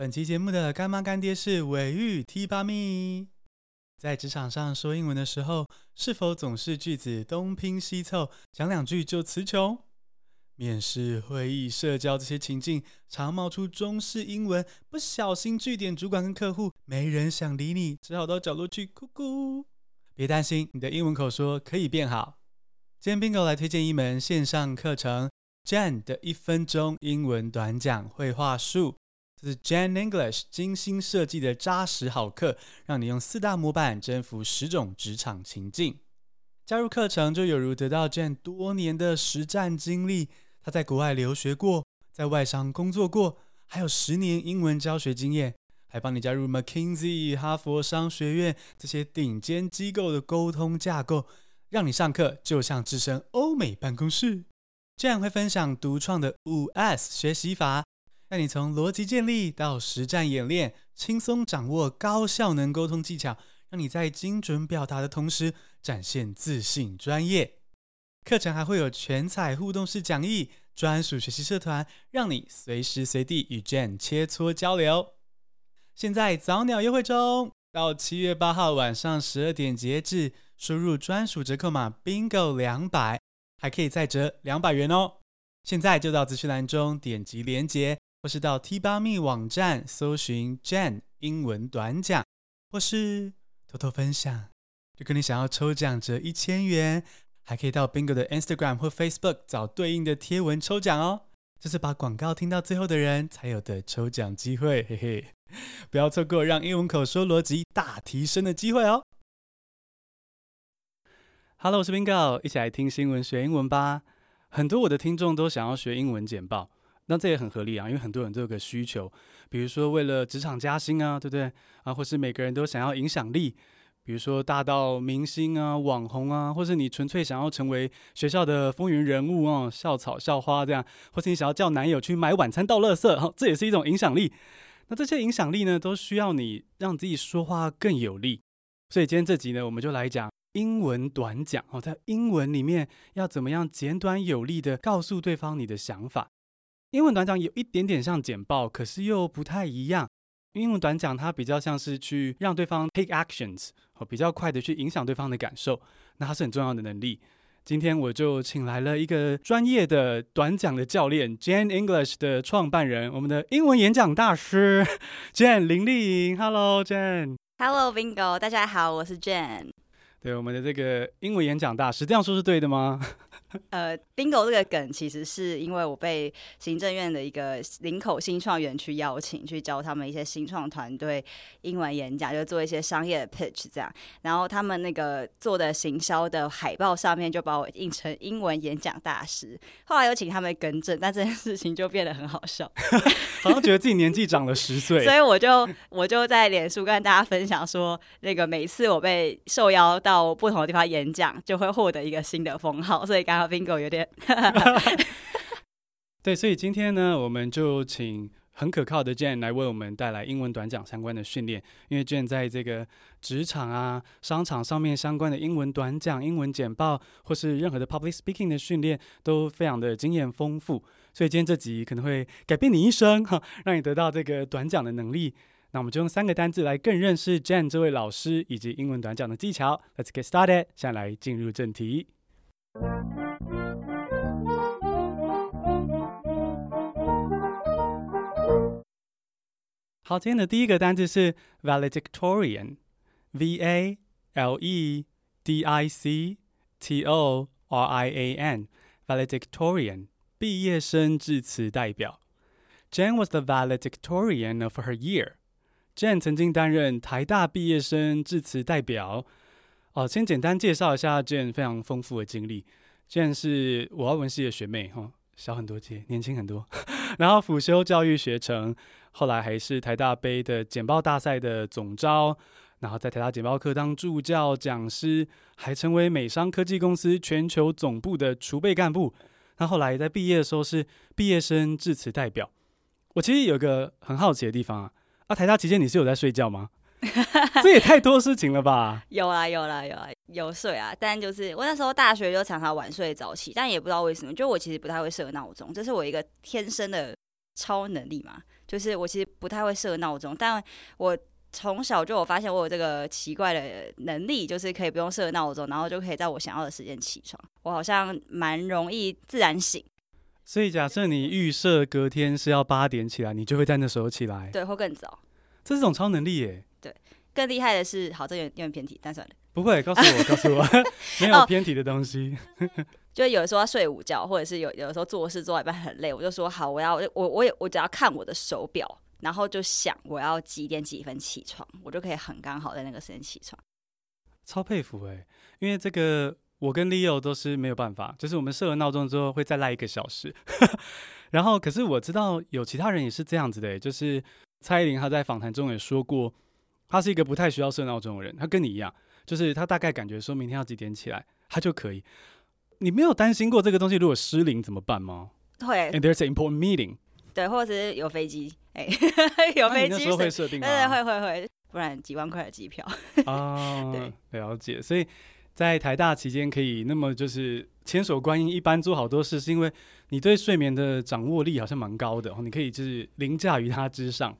本期节目的干妈干爹是韦玉 T 八咪。在职场上说英文的时候，是否总是句子东拼西凑，讲两句就词穷？面试、会议、社交这些情境，常冒出中式英文，不小心句点主管跟客户，没人想理你，只好到角落去哭哭。别担心，你的英文口说可以变好。今天 Bingo 来推荐一门线上课程 Jan 的一分钟英文短讲会话术。这是 Jan English 精心设计的扎实好课，让你用四大模板征服十种职场情境。加入课程就有如得到 Jan 多年的实战经历，他在国外留学过，在外商工作过，还有十年英文教学经验，还帮你加入 McKinsey、哈佛商学院这些顶尖机构的沟通架构，让你上课就像置身欧美办公室。Jan 会分享独创的五 S 学习法。带你从逻辑建立到实战演练，轻松掌握高效能沟通技巧，让你在精准表达的同时展现自信专业。课程还会有全彩互动式讲义、专属学习社团，让你随时随地与 Jen 切磋交流。现在早鸟优惠中，到七月八号晚上十二点截止，输入专属折扣码 Bingo 两百，还可以再折两百元哦。现在就到资讯栏中点击连接。或是到 T 八 me 网站搜寻 Jen 英文短讲，或是偷偷分享。如果你想要抽奖折一千元，还可以到 Bingo 的 Instagram 或 Facebook 找对应的贴文抽奖哦。这是把广告听到最后的人才有的抽奖机会，嘿嘿，不要错过让英文口说逻辑大提升的机会哦。Hello，我是 Bingo，一起来听新闻学英文吧。很多我的听众都想要学英文简报。那这也很合理啊，因为很多人都有个需求，比如说为了职场加薪啊，对不对啊？或是每个人都想要影响力，比如说大到明星啊、网红啊，或是你纯粹想要成为学校的风云人物啊、校草校花这样，或是你想要叫男友去买晚餐倒垃圾，哈，这也是一种影响力。那这些影响力呢，都需要你让自己说话更有力。所以今天这集呢，我们就来讲英文短讲哦，在英文里面要怎么样简短有力的告诉对方你的想法。英文短讲有一点点像简报，可是又不太一样。英文短讲它比较像是去让对方 take actions，比较快的去影响对方的感受，那它是很重要的能力。今天我就请来了一个专业的短讲的教练 jan english 的创办人，我们的英文演讲大师 Jane 林丽颖。Hello Jane。Hello Bingo，大家好，我是 Jane。对，我们的这个英文演讲大师，这样说是对的吗？呃，Bingo 这个梗其实是因为我被行政院的一个林口新创园区邀请去教他们一些新创团队英文演讲，就做一些商业的 pitch 这样。然后他们那个做的行销的海报上面就把我印成英文演讲大师。后来有请他们更正，但这件事情就变得很好笑，好像觉得自己年纪长了十岁。所以我就我就在脸书跟大家分享说，那个每次我被受邀到不同的地方演讲，就会获得一个新的封号。所以刚。Bingo 有点 对，所以今天呢，我们就请很可靠的 Jen 来为我们带来英文短讲相关的训练。因为 Jen 在这个职场啊、商场上面相关的英文短讲、英文简报，或是任何的 public speaking 的训练，都非常的经验丰富。所以今天这集可能会改变你一生哈，让你得到这个短讲的能力。那我们就用三个单字来更认识 Jen 这位老师以及英文短讲的技巧。Let's get started，现在来进入正题。好，今天的第一个单词是 valedictorian，v a l e d i c t o r i a n，valedictorian，毕业生致辞代表。Jane was the valedictorian of her year。Jane 曾经担任台大毕业生致辞代表。哦，先简单介绍一下 Jen 非常丰富的经历。Jen 是我要文系的学妹，哈、哦，小很多届，年轻很多。然后辅修教育学程。后来还是台大杯的简报大赛的总招，然后在台大简报课当助教讲师，还成为美商科技公司全球总部的储备干部。那后来在毕业的时候是毕业生致辞代表。我其实有个很好奇的地方啊，啊，台大期间你是有在睡觉吗？这也太多事情了吧？有啊，有啦，有啊，有睡啊。但就是我那时候大学就常常晚睡早起，但也不知道为什么，就我其实不太会设闹钟，这是我一个天生的超能力嘛。就是我其实不太会设闹钟，但我从小就有发现我有这个奇怪的能力，就是可以不用设闹钟，然后就可以在我想要的时间起床。我好像蛮容易自然醒。所以假设你预设隔天是要八点起来，你就会在那时候起来，对，会更早。这是种超能力耶。对，更厉害的是，好，这有点有点偏题，但算了。不会，告诉我，告诉我，没有偏题的东西。就有的时候要睡午觉，或者是有有的时候做事做到一半很累，我就说好，我要我我也我只要看我的手表，然后就想我要几点几分起床，我就可以很刚好在那个时间起床。超佩服哎，因为这个我跟 Leo 都是没有办法，就是我们设了闹钟之后会再赖一个小时，然后可是我知道有其他人也是这样子的，就是蔡依林她在访谈中也说过，她是一个不太需要设闹钟的人，他跟你一样。就是他大概感觉说明天要几点起来，他就可以。你没有担心过这个东西如果失灵怎么办吗？会。And there's an important meeting。对，或者是有飞机，哎、欸，有飞机。那时候会设定吗？对对，会会会，不然几万块的机票。啊，对，了解。所以在台大期间可以那么就是千手观音一般做好多事，是因为你对睡眠的掌握力好像蛮高的，你可以就是凌驾于它之上。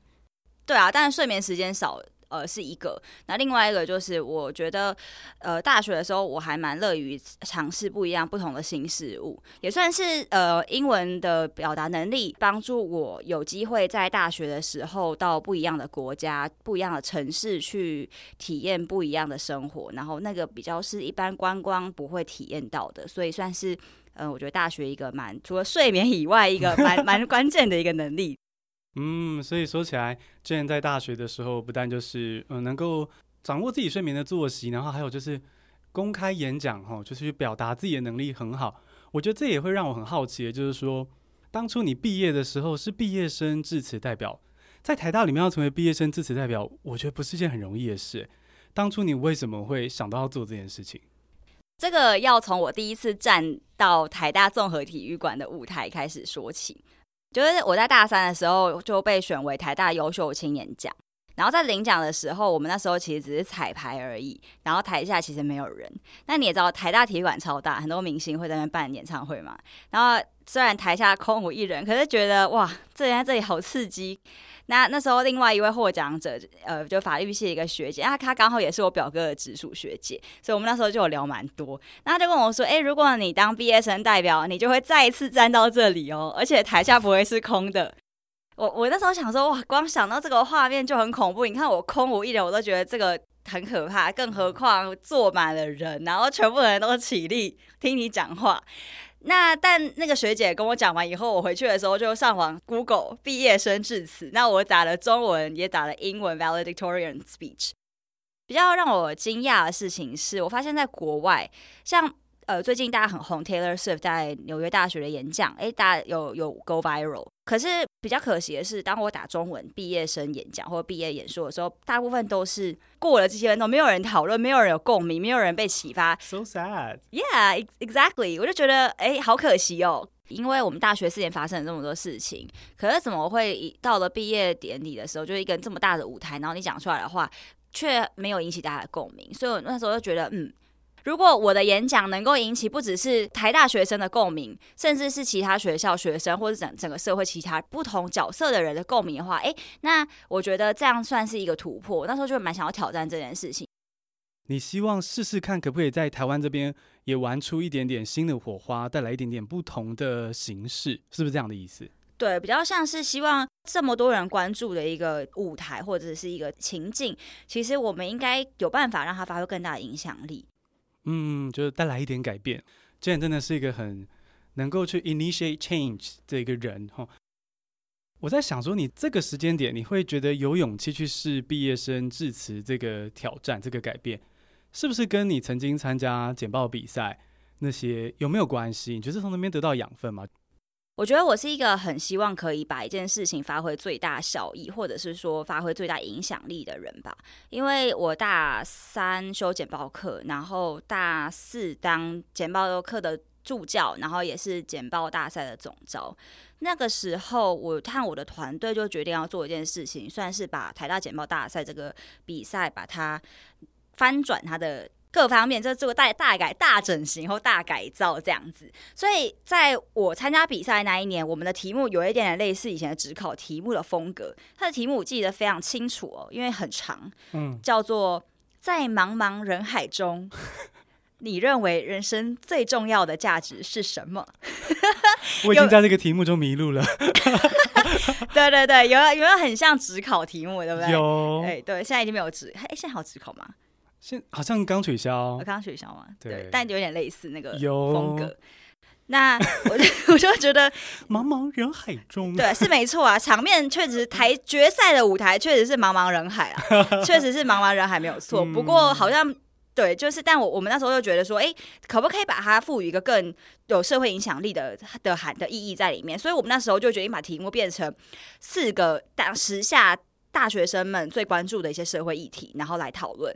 对啊，但是睡眠时间少。呃，是一个。那另外一个就是，我觉得，呃，大学的时候我还蛮乐于尝试不一样、不同的新事物，也算是呃，英文的表达能力帮助我有机会在大学的时候到不一样的国家、不一样的城市去体验不一样的生活，然后那个比较是一般观光不会体验到的，所以算是，嗯，我觉得大学一个蛮除了睡眠以外一个蛮 蛮关键的一个能力。嗯，所以说起来，之前在大学的时候，不但就是嗯能够掌握自己睡眠的作息，然后还有就是公开演讲哈，就是去表达自己的能力很好。我觉得这也会让我很好奇，就是说，当初你毕业的时候是毕业生致辞代表，在台大里面要成为毕业生致辞代表，我觉得不是件很容易的事。当初你为什么会想到要做这件事情？这个要从我第一次站到台大综合体育馆的舞台开始说起。就是我在大三的时候就被选为台大优秀青年奖，然后在领奖的时候，我们那时候其实只是彩排而已，然后台下其实没有人。那你也知道，台大体育馆超大，很多明星会在那办演唱会嘛。然后虽然台下空无一人，可是觉得哇，这人在这里好刺激。那那时候，另外一位获奖者，呃，就法律系一个学姐，啊，她刚好也是我表哥的直属学姐，所以我们那时候就有聊蛮多。那她就跟我说，哎、如果你当毕业生代表，你就会再一次站到这里哦，而且台下不会是空的。我我那时候想说，哇，光想到这个画面就很恐怖。你看我空无一人，我都觉得这个很可怕，更何况坐满了人，然后全部人都起立听你讲话。那但那个学姐跟我讲完以后，我回去的时候就上网 Google 毕业生致辞。那我打了中文，也打了英文 valedictorian speech。比较让我惊讶的事情是，我发现在国外，像呃最近大家很红 Taylor Swift 在纽约大学的演讲，诶，大家有有 go viral。可是比较可惜的是，当我打中文毕业生演讲或毕业演说的时候，大部分都是过了这些分钟，没有人讨论，没有人有共鸣，没有人被启发。So sad. Yeah, exactly. 我就觉得，哎，好可惜哦，因为我们大学四年发生了这么多事情，可是怎么会到了毕业典礼的时候，就是一个这么大的舞台，然后你讲出来的话，却没有引起大家的共鸣？所以我那时候就觉得，嗯。如果我的演讲能够引起不只是台大学生的共鸣，甚至是其他学校学生或者整整个社会其他不同角色的人的共鸣的话，诶，那我觉得这样算是一个突破。那时候就蛮想要挑战这件事情。你希望试试看可不可以在台湾这边也玩出一点点新的火花，带来一点点不同的形式，是不是这样的意思？对，比较像是希望这么多人关注的一个舞台或者是一个情境，其实我们应该有办法让它发挥更大的影响力。嗯，就是带来一点改变。Jane 真的是一个很能够去 initiate change 的一个人哈。我在想说，你这个时间点，你会觉得有勇气去试毕业生致辞这个挑战，这个改变，是不是跟你曾经参加简报比赛那些有没有关系？你觉得从那边得到养分吗？我觉得我是一个很希望可以把一件事情发挥最大效益，或者是说发挥最大影响力的人吧。因为我大三修简报课，然后大四当简报课的助教，然后也是简报大赛的总招。那个时候，我看我的团队就决定要做一件事情，算是把台大简报大赛这个比赛把它翻转它的各方面就做个大大改、大整形或大改造这样子。所以在我参加比赛那一年，我们的题目有一点点类似以前的职考题目的风格。它的题目我记得非常清楚哦，因为很长，嗯，叫做在茫茫人海中，你认为人生最重要的价值是什么？我已经在这个题目中迷路了。对对对，有有没有很像职考题目，对不对？有。对对，现在已经没有职，哎，现在还有职考吗？现好像刚取消，刚取消嘛？对，但有点类似那个有风格。那我就 我就觉得茫茫人海中，对，是没错啊，场面确实台决赛的舞台确实是茫茫人海啊，确实是茫茫人海没有错。嗯、不过好像对，就是但我我们那时候就觉得说，哎，可不可以把它赋予一个更有社会影响力的的含的意义在里面？所以我们那时候就决定把题目变成四个当时下大学生们最关注的一些社会议题，然后来讨论。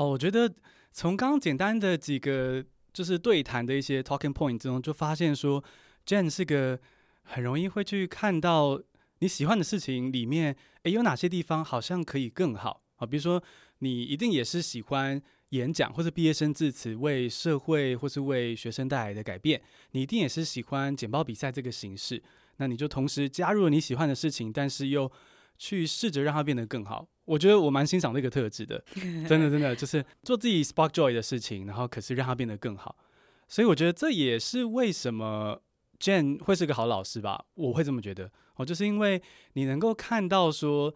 哦，我觉得从刚刚简单的几个就是对谈的一些 talking point 之中，就发现说，Jen 是个很容易会去看到你喜欢的事情里面，诶，有哪些地方好像可以更好啊？比如说，你一定也是喜欢演讲或者毕业生致辞为社会或是为学生带来的改变，你一定也是喜欢简报比赛这个形式，那你就同时加入了你喜欢的事情，但是又去试着让它变得更好。我觉得我蛮欣赏这个特质的，真的真的就是做自己 spark joy 的事情，然后可是让它变得更好。所以我觉得这也是为什么 Jane 会是个好老师吧，我会这么觉得哦，就是因为你能够看到说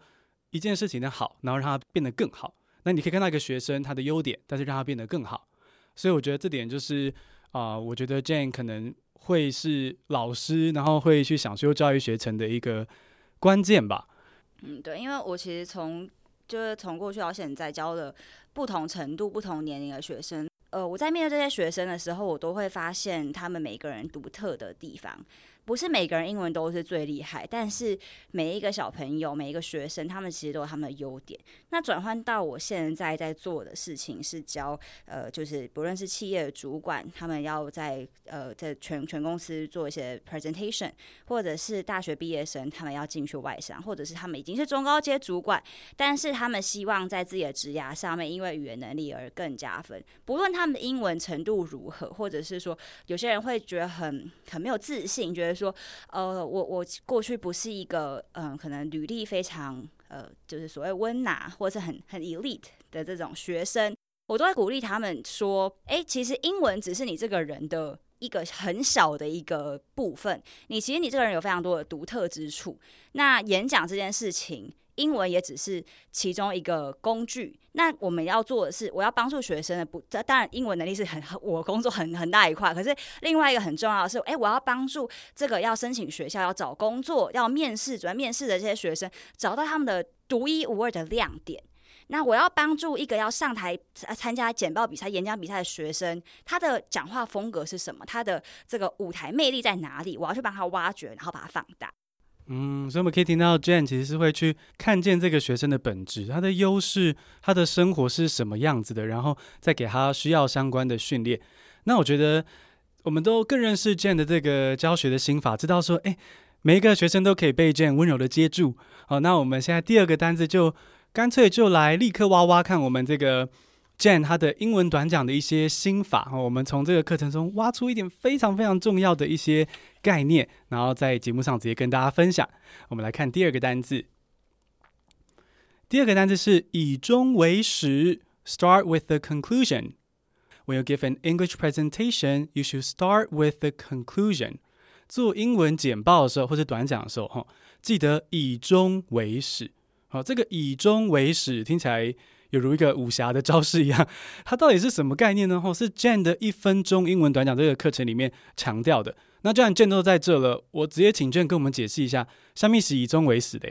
一件事情的好，然后让它变得更好。那你可以看到一个学生他的优点，但是让他变得更好。所以我觉得这点就是啊、呃，我觉得 Jane 可能会是老师，然后会去享受教育学程的一个关键吧。嗯，对，因为我其实从就是从过去到现在教了不同程度、不同年龄的学生，呃，我在面对这些学生的时候，我都会发现他们每个人独特的地方。不是每个人英文都是最厉害，但是每一个小朋友、每一个学生，他们其实都有他们的优点。那转换到我现在在做的事情是教，呃，就是不论是企业的主管，他们要在呃在全全公司做一些 presentation，或者是大学毕业生，他们要进去外商，或者是他们已经是中高阶主管，但是他们希望在自己的职涯上面，因为语言能力而更加分。不论他们的英文程度如何，或者是说有些人会觉得很很没有自信，觉得。说，呃，我我过去不是一个，嗯、呃，可能履历非常，呃，就是所谓温拿或者是很很 elite 的这种学生，我都会鼓励他们说，哎，其实英文只是你这个人的一个很小的一个部分，你其实你这个人有非常多的独特之处，那演讲这件事情。英文也只是其中一个工具。那我们要做的是，我要帮助学生的不，当然英文能力是很我工作很很大一块。可是另外一个很重要的是，哎，我要帮助这个要申请学校、要找工作、要面试、主要面试的这些学生，找到他们的独一无二的亮点。那我要帮助一个要上台参加简报比赛、演讲比赛的学生，他的讲话风格是什么？他的这个舞台魅力在哪里？我要去帮他挖掘，然后把它放大。嗯，所以我们可以听到 Jane 其实是会去看见这个学生的本质，他的优势，他的生活是什么样子的，然后再给他需要相关的训练。那我觉得我们都更认识 Jane 的这个教学的心法，知道说，哎，每一个学生都可以被 Jane 温柔的接住。好，那我们现在第二个单子就干脆就来立刻挖挖看我们这个 Jane 他的英文短讲的一些心法。我们从这个课程中挖出一点非常非常重要的一些。概念，然后在节目上直接跟大家分享。我们来看第二个单字。第二个单字是以终为始，start with the conclusion。When you give an English presentation, you should start with the conclusion。做英文简报的时候或者短讲的时候，哈，记得以终为始。好，这个以终为始听起来比如一个武侠的招式一样，它到底是什么概念呢？哈，是 jan 的一分钟英文短讲这个课程里面强调的。那既然 jan 都在这了，我直接请 jan 跟我们解释一下，虾米是以终为始的。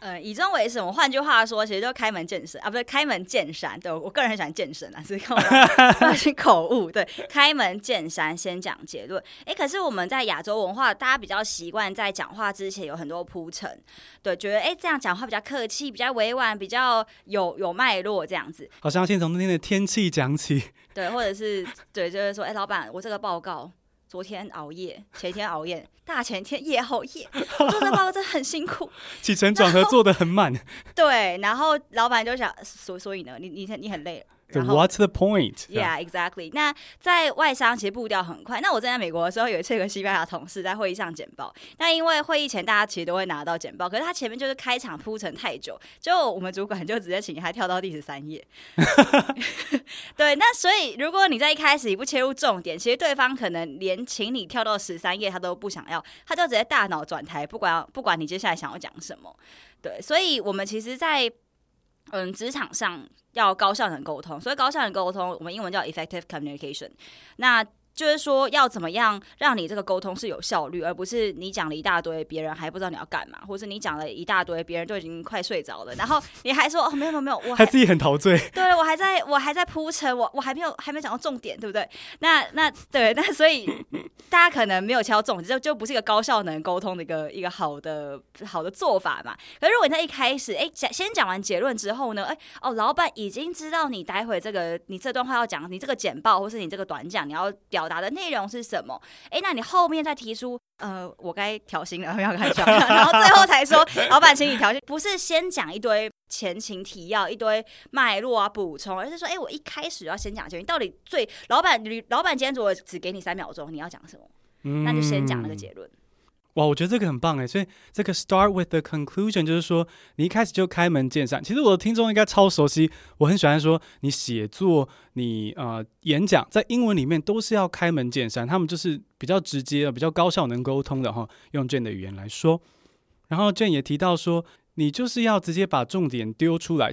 呃，以终为始，我换句话说，其实就开门见山啊，不是开门见山。对，我个人很喜欢健身啊，所以我 是口误。对，开门见山，先讲结论。哎，可是我们在亚洲文化，大家比较习惯在讲话之前有很多铺陈，对，觉得哎这样讲话比较客气，比较委婉，比较有有脉络这样子。好像先从那天的天气讲起，对，或者是对，就是说，哎，老板，我这个报告。昨天熬夜，前天熬夜，大前天夜后夜，做这报告真的很辛苦，起承转合做的很慢。对，然后老板就想，所所以呢，你你你很累，So what's the point? Yeah, exactly. 那在外商其实步调很快。那我在美国的时候，有一次跟西班牙同事在会议上简报。那因为会议前大家其实都会拿到简报，可是他前面就是开场铺陈太久，就我们主管就直接请他跳到第十三页。对，那所以如果你在一开始你不切入重点，其实对方可能连请你跳到十三页他都不想要，他就直接大脑转台，不管不管你接下来想要讲什么。对，所以我们其实，在嗯职场上要高效能沟通，所以高效能沟通，我们英文叫 effective communication。那就是说，要怎么样让你这个沟通是有效率，而不是你讲了一大堆，别人还不知道你要干嘛，或是你讲了一大堆，别人都已经快睡着了，然后你还说哦，没有没有没有，我还他自己很陶醉。对，我还在我还在铺陈，我我还没有还没讲到重点，对不对？那那对，那所以大家可能没有敲重点，就就不是一个高效能沟通的一个一个好的好的做法嘛。可是如果你在一开始，哎，讲先讲完结论之后呢，哎哦，老板已经知道你待会这个你这段话要讲，你这个简报或是你这个短讲，你要表。答的内容是什么？哎、欸，那你后面再提出，呃，我该调薪了，没有开玩笑，然后最后才说，老板，请你调薪，不是先讲一堆前情提要、一堆脉络啊补充，而是说，哎、欸，我一开始要先讲，就你到底最老板，你老板今天如果只给你三秒钟，你要讲什么？嗯、那就先讲那个结论。哇，我觉得这个很棒哎，所以这个 start with the conclusion 就是说，你一开始就开门见山。其实我的听众应该超熟悉，我很喜欢说，你写作、你呃演讲，在英文里面都是要开门见山，他们就是比较直接、比较高效能沟通的哈。用 Jen 的语言来说，然后 Jen 也提到说，你就是要直接把重点丢出来。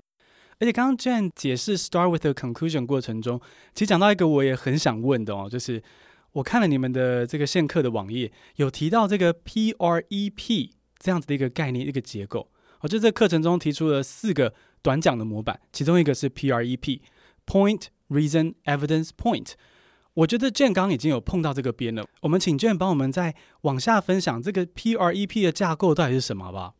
而且刚刚 Jen 解释 start with the conclusion 过程中，其实讲到一个我也很想问的哦，就是。我看了你们的这个线课的网页，有提到这个 PREP 这样子的一个概念、一个结构。我就在课程中提出了四个短讲的模板，其中一个是 PREP（Point, Reason, Evidence, Point）。我觉得 Jen 刚已经有碰到这个边了，我们请健帮我们再往下分享这个 PREP 的架构到底是什么，好不好？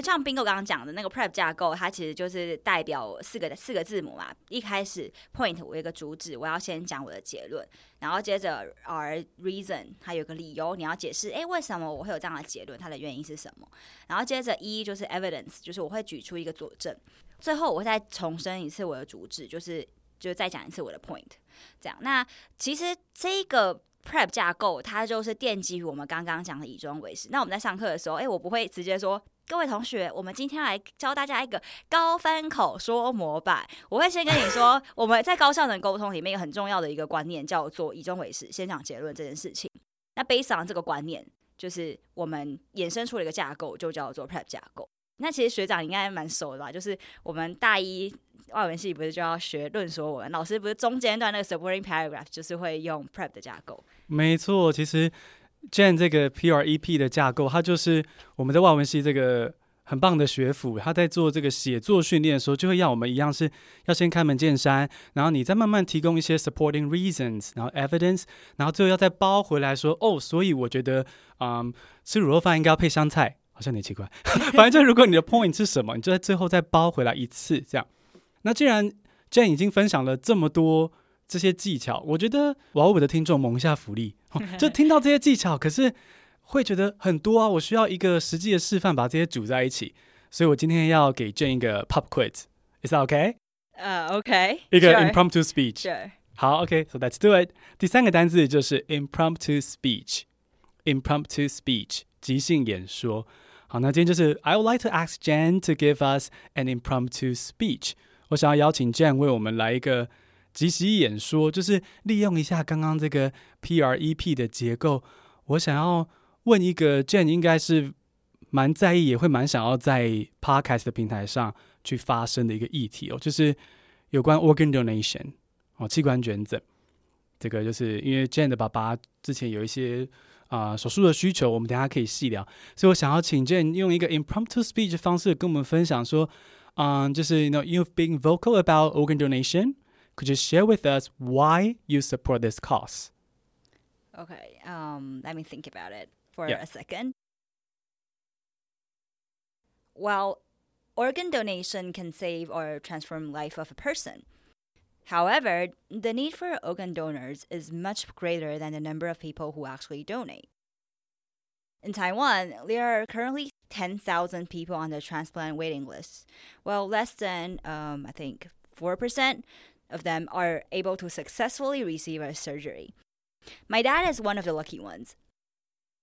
像 Bingo 刚刚讲的那个 Prep 架构，它其实就是代表四个四个字母嘛。一开始 Point 我有一个主旨，我要先讲我的结论，然后接着 R Reason 它有个理由，你要解释，诶，为什么我会有这样的结论，它的原因是什么？然后接着 E 就是 Evidence，就是我会举出一个佐证。最后我再重申一次我的主旨，就是就再讲一次我的 Point。这样，那其实这个 Prep 架构它就是奠基于我们刚刚讲的以终为始。那我们在上课的时候，诶，我不会直接说。各位同学，我们今天来教大家一个高分口说模板。我会先跟你说，我们在高效能沟通里面一个很重要的一个观念，叫做以终为始，先讲结论这件事情。那 based on 这个观念，就是我们衍生出了一个架构，就叫做 Prep 架构。那其实学长应该蛮熟的吧？就是我们大一外文系不是就要学论说文，老师不是中间段那个 supporting paragraph 就是会用 Prep 的架构。没错，其实。Jen 这个 PREP 的架构，它就是我们在外文系这个很棒的学府。他在做这个写作训练的时候，就会要我们一样是要先开门见山，然后你再慢慢提供一些 supporting reasons，然后 evidence，然后最后要再包回来说，哦，所以我觉得，嗯，吃卤肉饭应该要配香菜，好像有点奇怪。反正就如果你的 point 是什么，你就在最后再包回来一次，这样。那既然 Jane 已经分享了这么多。这些技巧，我觉得我要为我的听众蒙一下福利，就听到这些技巧，可是会觉得很多啊，我需要一个实际的示范，把这些组在一起。所以我今天要给 Jane 一个 pop quiz，is that okay？呃、uh,，OK，一个 impromptu speech。Sure. 好，OK，so、okay, let's do it。第三个单字就是 impromptu speech，impromptu speech，即兴演说。好，那今天就是 I would like to ask Jane to give us an impromptu speech。我想要邀请 Jan 为我们来一个。即席演说就是利用一下刚刚这个 PREP 的结构。我想要问一个 Jane 应该是蛮在意，也会蛮想要在 Podcast 的平台上去发声的一个议题哦，就是有关 organ donation 哦，器官捐赠。这个就是因为 Jane 的爸爸之前有一些啊、手术的需求，我们等下可以细聊。所以我想要请 Jane 用一个 impromptu speech 的方式跟我们分享说，嗯、就是 you know you've been vocal about organ donation。Could you share with us why you support this cause? Okay, um, let me think about it for yeah. a second. Well, organ donation can save or transform life of a person. However, the need for organ donors is much greater than the number of people who actually donate. In Taiwan, there are currently 10,000 people on the transplant waiting list, well, less than, um, I think, 4% of them are able to successfully receive a surgery. My dad is one of the lucky ones.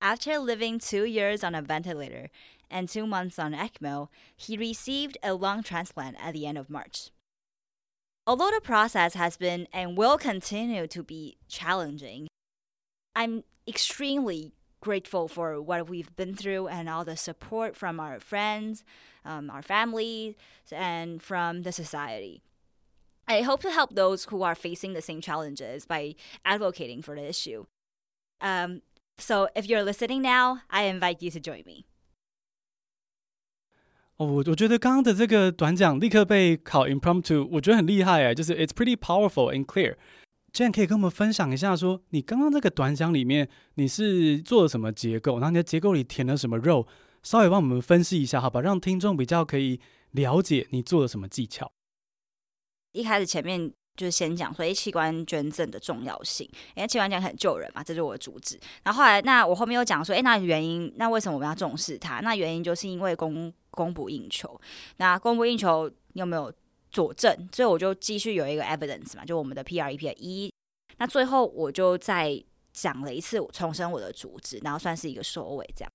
After living two years on a ventilator and two months on ECMO, he received a lung transplant at the end of March. Although the process has been and will continue to be challenging, I'm extremely grateful for what we've been through and all the support from our friends, um, our family, and from the society. I hope to help those who are facing the same challenges by advocating for the issue. Um, so if you're listening now, I invite you to join me. 哦，我我觉得刚刚的这个短讲立刻被考 impromptu，我觉得很厉害哎，就是 it's pretty powerful and clear。Jen 可以跟我们分享一下说，说你刚刚这个短讲里面你是做了什么结构，然后你的结构里填了什么肉，稍微帮我们分析一下，好吧，让听众比较可以了解你做了什么技巧。 一开始前面就是先讲说，哎，器官捐赠的重要性，因为器官捐赠很救人嘛，这是我的主旨。然后后来，那我后面又讲说，哎，那原因，那为什么我们要重视它？那原因就是因为供供不应求。那供不应求，你有没有佐证？所以我就继续有一个 evidence 嘛，就我们的 PREP 一。那最后我就再讲了一次，重申我的主旨，然后算是一个收尾，这样。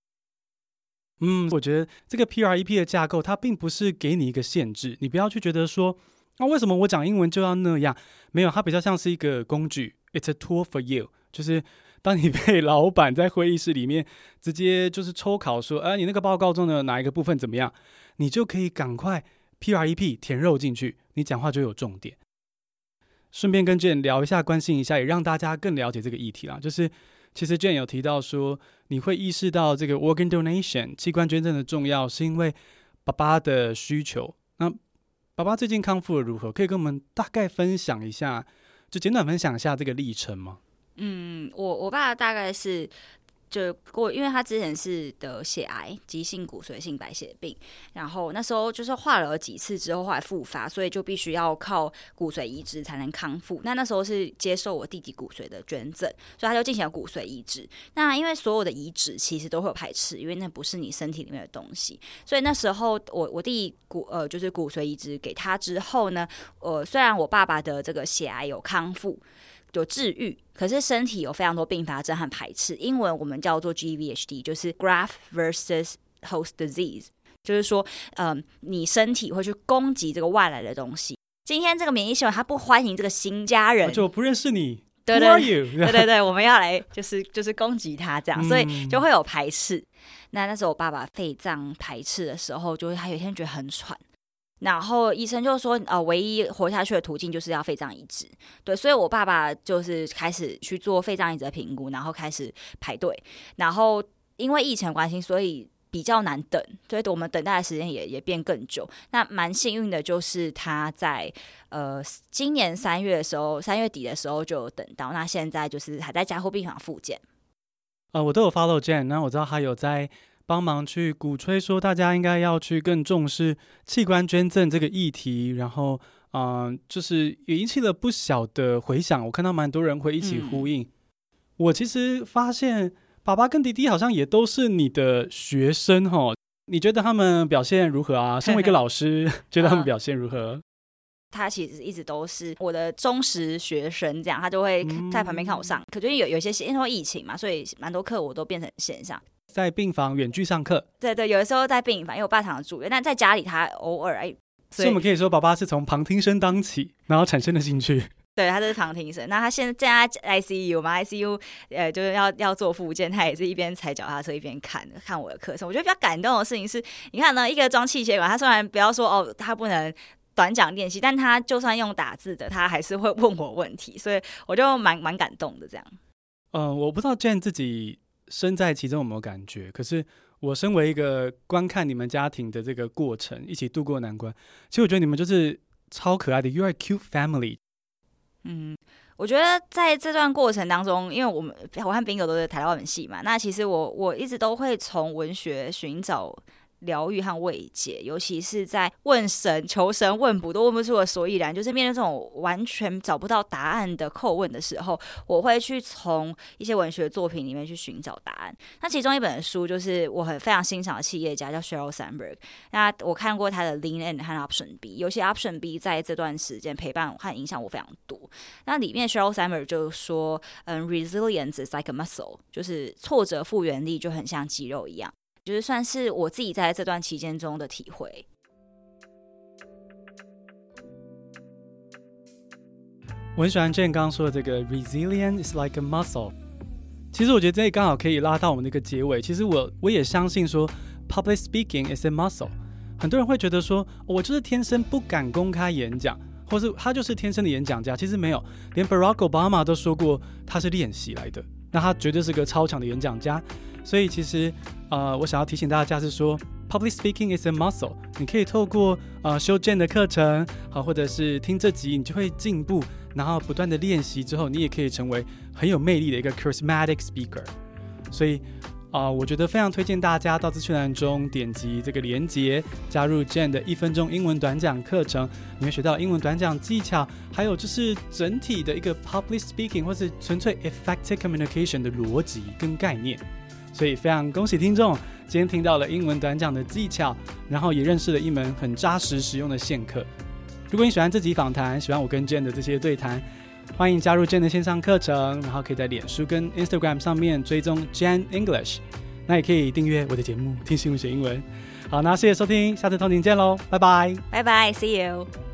嗯，我觉得这个 PREP 的架构，它并不是给你一个限制，你不要去觉得说。那、为什么我讲英文就要那样？没有，它比较像是一个工具。It's a tool for you，就是当你被老板在会议室里面直接就是抽考说，啊，你那个报告中的哪一个部分怎么样，你就可以赶快 PREP 填肉进去，你讲话就有重点。顺便跟 Jane 聊一下，关心一下，也让大家更了解这个议题啦。就是其实 Jane 有提到说，你会意识到这个 organ donation 器官捐赠的重要，是因为爸爸的需求。那爸爸最近康复了如何？可以跟我们大概分享一下，就简短分享一下这个历程吗？嗯，我我爸大概是。就过，因为他之前是得血癌，急性骨髓性白血病，然后那时候就是化疗了几次之后，后来复发，所以就必须要靠骨髓移植才能康复。那那时候是接受我弟弟骨髓的捐赠，所以他就进行了骨髓移植。那因为所有的移植其实都会有排斥，因为那不是你身体里面的东西，所以那时候我我弟骨呃就是骨髓移植给他之后呢，呃虽然我爸爸的这个血癌有康复。有治愈，可是身体有非常多并发症和排斥。英文我们叫做 GVHD，就是 Graft versus Host Disease，就是说，嗯、呃，你身体会去攻击这个外来的东西。今天这个免疫系统它不欢迎这个新家人，就不认识你。对对对对对，我们要来就是就是攻击他这样，所以就会有排斥。嗯、那那时候我爸爸肺脏排斥的时候，就会他有一天觉得很喘。然后医生就说，呃，唯一活下去的途径就是要肺脏移植。对，所以我爸爸就是开始去做肺脏移植的评估，然后开始排队。然后因为疫情关系，所以比较难等，所以我们等待的时间也也变更久。那蛮幸运的就是他在呃今年三月的时候，三月底的时候就有等到。那现在就是还在加护病房复健。呃，我都有 follow Jen，那我知道他有在。帮忙去鼓吹说，大家应该要去更重视器官捐赠这个议题，然后，嗯、呃，就是也引起了不小的回响。我看到蛮多人会一起呼应。嗯、我其实发现，爸爸跟弟弟好像也都是你的学生哈。你觉得他们表现如何啊？身为一个老师，觉得他们表现如何？他其实一直都是我的忠实学生，这样他就会在旁边看我上。可就是有有些因为疫情嘛，所以蛮多课我都变成线上。在病房远距上课，对对，有的时候在病房，因为我爸常常住院，但在家里他偶尔哎，所以，我们可以说，爸爸是从旁听生当起，然后产生的兴趣。对，他是旁听生。那他现在在 ICU 嘛，ICU 呃，就是要要做复健，他也是一边踩脚踏车一边看看我的课程。我觉得比较感动的事情是，你看呢，一个装气血管，他虽然不要说哦，他不能短讲练习，但他就算用打字的，他还是会问我问题，所以我就蛮蛮感动的这样。嗯、呃，我不知道 Jen 自己。身在其中有没有感觉？可是我身为一个观看你们家庭的这个过程，一起度过难关，其实我觉得你们就是超可爱的，You are cute family。嗯，我觉得在这段过程当中，因为我们我和斌哥都是台湾文系嘛，那其实我我一直都会从文学寻找疗愈和慰藉，尤其是在问神、求神问卜都问不出个所以然，就是面对这种完全找不到答案的叩问的时候，我会去从一些文学作品里面去寻找答案。那其中一本书就是我很非常欣赏的企业家叫 Sheryl Sandberg，那我看过他的 Lean In 和 Option B，尤其 Option B 在这段时间陪伴和影响我非常多。那里面 Sheryl Sandberg 就说，嗯，Resilience is like a muscle，就是挫折复原力就很像肌肉一样。就是算是我自己在这段期间中的体会。我很喜欢 Jen 刚刚说的这个 “resilient is like a muscle”。其实我觉得这刚好可以拉到我们的一个结尾。其实我我也相信说，public speaking is a muscle。很多人会觉得说，我就是天生不敢公开演讲，或是他就是天生的演讲家。其实没有，连 Barack Obama 都说过他是练习来的。那他绝对是个超强的演讲家。所以其实，呃，我想要提醒大家是说，public speaking is a muscle。你可以透过呃修 Jen 的课程，好，或者是听这集，你就会进步，然后不断的练习之后，你也可以成为很有魅力的一个 charismatic speaker。所以，啊、呃，我觉得非常推荐大家到资讯栏中点击这个连结，加入 Jen 的一分钟英文短讲课程，你会学到英文短讲技巧，还有就是整体的一个 public speaking 或是纯粹 effective communication 的逻辑跟概念。所以非常恭喜听众，今天听到了英文短讲的技巧，然后也认识了一门很扎实实用的线课。如果你喜欢这集访谈，喜欢我跟 Jen 的这些对谈，欢迎加入 Jen 的线上课程，然后可以在脸书跟 Instagram 上面追踪 Jen English。那也可以订阅我的节目，听新闻学英文。好，那谢谢收听，下次通勤见喽，拜拜，拜拜，See you。